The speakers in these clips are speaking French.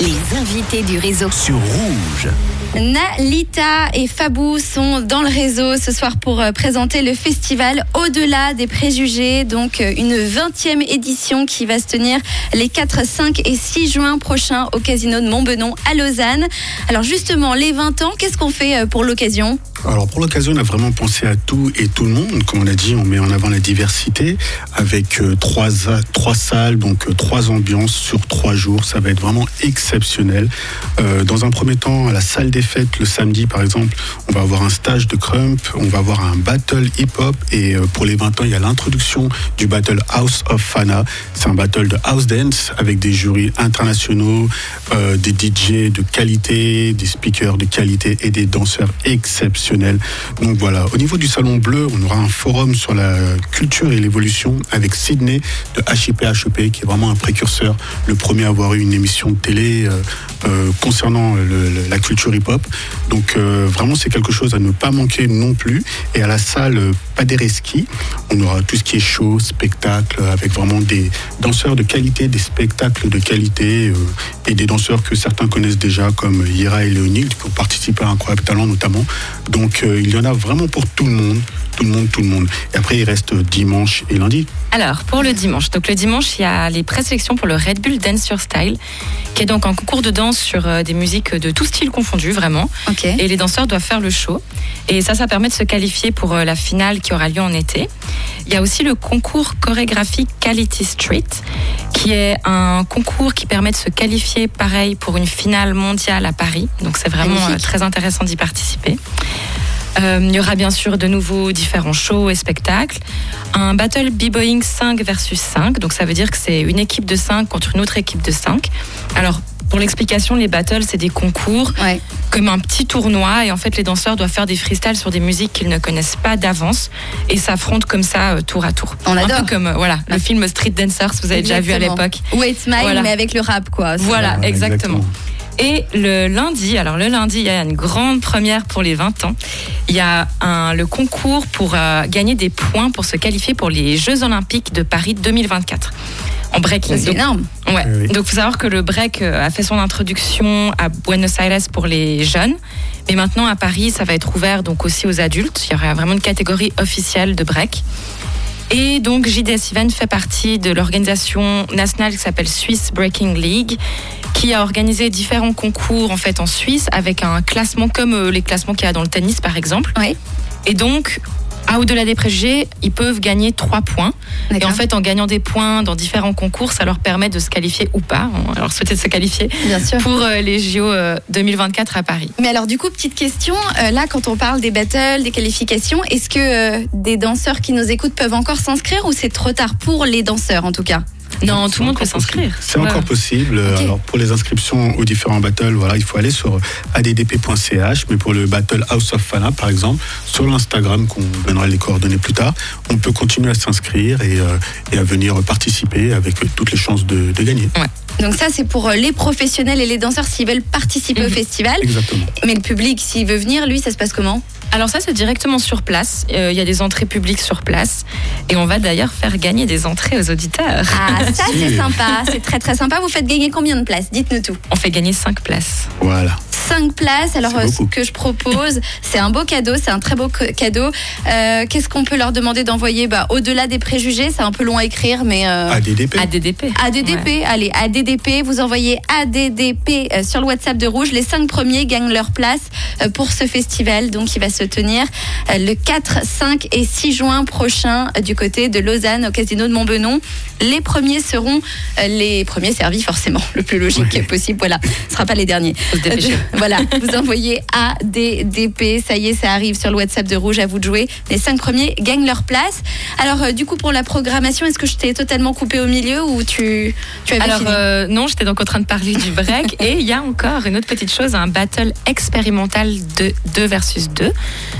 Les invités du réseau. sur Rouge. Nalita et Fabou sont dans le réseau ce soir pour euh, présenter le festival Au-delà des préjugés, donc euh, une 20e édition qui va se tenir les 4, 5 et 6 juin prochains au casino de Montbenon à Lausanne. Alors justement, les 20 ans, qu'est-ce qu'on fait euh, pour l'occasion? Alors pour l'occasion, on a vraiment pensé à tout et tout le monde. Comme on a dit, on met en avant la diversité avec trois, trois salles, donc trois ambiances sur trois jours. Ça va être vraiment exceptionnel. Euh, dans un premier temps, à la salle des fêtes, le samedi par exemple, on va avoir un stage de crump, on va avoir un battle hip-hop et euh, pour les 20 ans, il y a l'introduction du battle House of Fana. C'est un battle de house dance avec des jurys internationaux, euh, des DJ de qualité, des speakers de qualité et des danseurs exceptionnels. Donc voilà, au niveau du Salon Bleu, on aura un forum sur la culture et l'évolution avec Sydney de HIP HEP qui est vraiment un précurseur, le premier à avoir eu une émission de télé euh, euh, concernant la culture hip-hop. Donc euh, vraiment c'est quelque chose à ne pas manquer non plus. Et à la salle Paderewski, on aura tout ce qui est show, spectacle, avec vraiment des danseurs de qualité, des spectacles de qualité et des danseurs que certains connaissent déjà comme Ira et Léonide qui ont participé à Incroyable Talent notamment. Donc il y en a vraiment pour tout le monde, tout le monde, tout le monde. Et après il reste dimanche et lundi. Alors, pour le dimanche. Donc, le dimanche, il y a les présélections pour le Red Bull Dance Your Style, qui est donc un concours de danse sur euh, des musiques de tout style confondu, vraiment. Ok. Et les danseurs doivent faire le show. Et ça, ça permet de se qualifier pour euh, la finale qui aura lieu en été. Il y a aussi le concours chorégraphique Quality Street, qui est un concours qui permet de se qualifier, pareil, pour une finale mondiale à Paris. Donc, c'est vraiment Magnifique. euh, très intéressant d'y participer. Euh, il y aura bien sûr de nouveaux différents shows et spectacles. Un battle b-boying 5 versus 5. Donc ça veut dire que c'est une équipe de 5 contre une autre équipe de 5. Alors pour l'explication, les battles, c'est des concours Ouais. comme un petit tournoi. Et en fait, les danseurs doivent faire des freestyles sur des musiques qu'ils ne connaissent pas d'avance et s'affrontent comme ça euh, tour à tour. On Un adore. peu comme euh, voilà, le film Street Dancers, vous avez déjà vu à l'époque. Wait Smile, Voilà. mais avec le rap, quoi. Voilà, Voilà, exactement. Et le lundi, alors le lundi, il y a une grande première pour les 20 ans. Il y a un, le concours pour euh, gagner des points pour se qualifier pour les Jeux Olympiques de Paris 2024 en breaking. C'est Donc, énorme. Ouais. Oui, oui. Donc, faut savoir que le break euh, a fait son introduction à Buenos Aires pour les jeunes, mais maintenant à Paris, ça va être ouvert donc aussi aux adultes. Il y aura vraiment une catégorie officielle de break. Et donc, JDS Event fait partie de l'organisation nationale qui s'appelle Swiss Breaking League, qui a organisé différents concours en fait en Suisse avec un classement comme euh, les classements qu'il y a dans le tennis par exemple. Oui. Et donc, à au-delà des préjugés, ils peuvent gagner trois points. Et en fait, en gagnant des points dans différents concours, ça leur permet de se qualifier ou pas. On leur souhaiter de se qualifier Bien sûr. pour euh, les JO euh, 2024 à Paris. Mais alors du coup, petite question, euh, là quand on parle des battles, des qualifications, est-ce que euh, des danseurs qui nous écoutent peuvent encore s'inscrire ou c'est trop tard pour les danseurs en tout cas? Non, tout le monde peut s'inscrire. C'est encore possible. Alors pour les inscriptions aux différents battles, voilà, il faut aller sur addp.ch. Mais pour le battle House of Fana, par exemple, sur l'Instagram, qu'on donnera les coordonnées plus tard, on peut continuer à s'inscrire et, euh, et à venir participer avec toutes les chances de, de gagner. Donc ça c'est pour euh, les professionnels et les danseurs s'ils veulent participer au Mhm. festival. Exactement. Mais le public s'il veut venir, lui ça se passe comment? Alors ça, c'est directement sur place. Euh, Il y a des entrées publiques sur place. Et on va d'ailleurs faire gagner des entrées aux auditeurs. Ah ça c'est sympa, c'est très très sympa. Vous faites gagner combien de places? Dites-nous tout. On fait gagner 5 places. Voilà. 5 places. Alors euh, ce beaucoup. que je propose, c'est un beau cadeau, c'est un très beau cadeau. Euh, Qu'est-ce qu'on peut leur demander d'envoyer? Bah, Au-delà des préjugés, c'est un peu long à écrire, mais... euh, ADDP. ADDP. ADDP, Ouais. allez, ADDP, vous envoyez ADDP euh, sur le WhatsApp de Rouge. Les cinq premiers gagnent leur place pour ce festival, donc il va se tenir le 4, 5 et 6 juin prochain du côté de Lausanne au casino de Montbenon. Les premiers seront les premiers servis, forcément, le plus logique possible. Voilà, ce ne sera pas les derniers. Voilà, vous envoyez ADDP, ça y est, ça arrive sur le WhatsApp de Rouge, à vous de jouer. Les cinq premiers gagnent leur place. Alors, euh, du coup, pour la programmation, est-ce que je t'ai totalement coupé au milieu ou tu, tu avais Alors fini euh, non, j'étais donc en train de parler du break et il y a encore une autre petite chose, un battle expérimental de 2 versus 2.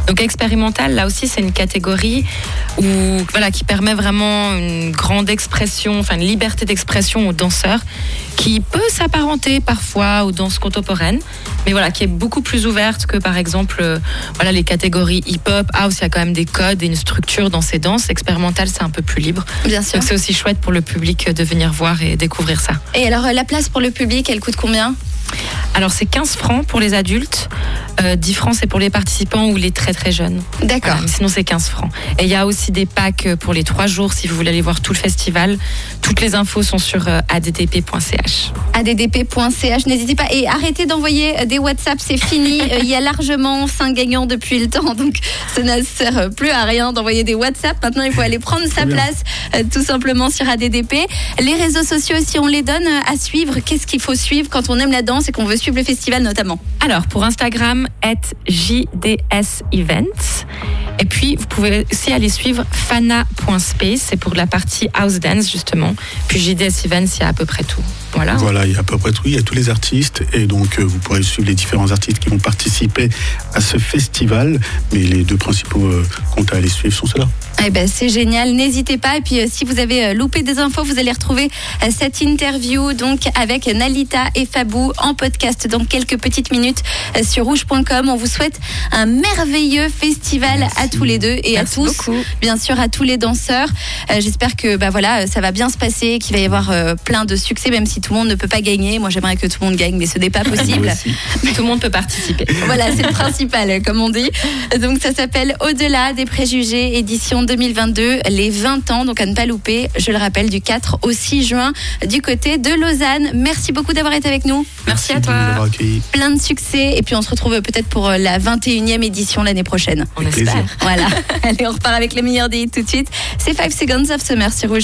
Donc expérimental, là aussi c'est une catégorie où voilà qui permet vraiment une grande expression, enfin une liberté d'expression aux danseurs qui peut s'apparenter parfois aux danses contemporaines, mais voilà qui est beaucoup plus ouverte que par exemple euh, voilà les catégories hip-hop, house, il y a quand même des codes et une structure dans ces danses. Expérimental, c'est un peu plus libre. Bien sûr. Donc c'est aussi chouette pour le public de venir voir et découvrir ça. Et alors, euh, la place pour le public, elle coûte combien? Alors c'est 15 francs pour les adultes, euh, 10 francs c'est pour les participants ou les très très jeunes. D'accord. Voilà, sinon c'est 15 francs. Et il y a aussi des packs pour les 3 jours si vous voulez aller voir tout le festival. Toutes les infos sont sur euh, addp.ch. addp.ch, n'hésitez pas. Et arrêtez d'envoyer euh, des WhatsApp, c'est fini. Euh, Il y a largement 5 gagnants depuis le temps, donc ça ne sert plus à rien d'envoyer des WhatsApp. Maintenant, il faut aller prendre sa bien. place tout simplement sur ADDP. Les réseaux sociaux, si on les donne à suivre, qu'est-ce qu'il faut suivre quand on aime la danse et qu'on veut suivre le festival notamment? Alors pour Instagram, JDS Events. Et puis vous pouvez aussi aller suivre fana.space, c'est pour la partie house dance justement. Puis JDS Events, il y a à peu près tout. Voilà. Voilà, il y a à peu près tout, il y a tous les artistes et donc euh, vous pourrez suivre les différents artistes qui vont participer à ce festival. Mais les deux principaux euh, comptes à aller suivre sont ceux-là. Eh ben, c'est génial, n'hésitez pas. Et puis, euh, si vous avez euh, loupé des infos, vous allez retrouver euh, cette interview donc avec Nalita et Fabou en podcast dans quelques petites minutes euh, sur rouge.com. On vous souhaite un merveilleux festival à tous les deux et Merci à tous, beaucoup. bien sûr, à tous les danseurs. Euh, J'espère que bah voilà, euh, ça va bien se passer, qu'il va y avoir euh, plein de succès, même si tout le monde ne peut pas gagner. Moi, j'aimerais que tout le monde gagne, mais ce n'est pas possible. Tout le monde peut participer. Voilà, c'est le principal, comme on dit. Donc, ça s'appelle Au-delà des préjugés, édition 2022, les 20 ans, donc à ne pas louper, je le rappelle, du 4 au 6 juin, du côté de Lausanne. Merci beaucoup d'avoir été avec nous. Merci à de nous toi. Plein de succès. Et puis, on se retrouve peut-être pour la 21e édition l'année prochaine. On Avec espère. Voilà. Allez, on repart avec les meilleurs des hits tout de suite. C'est 5 Seconds of Summer sur Rouge.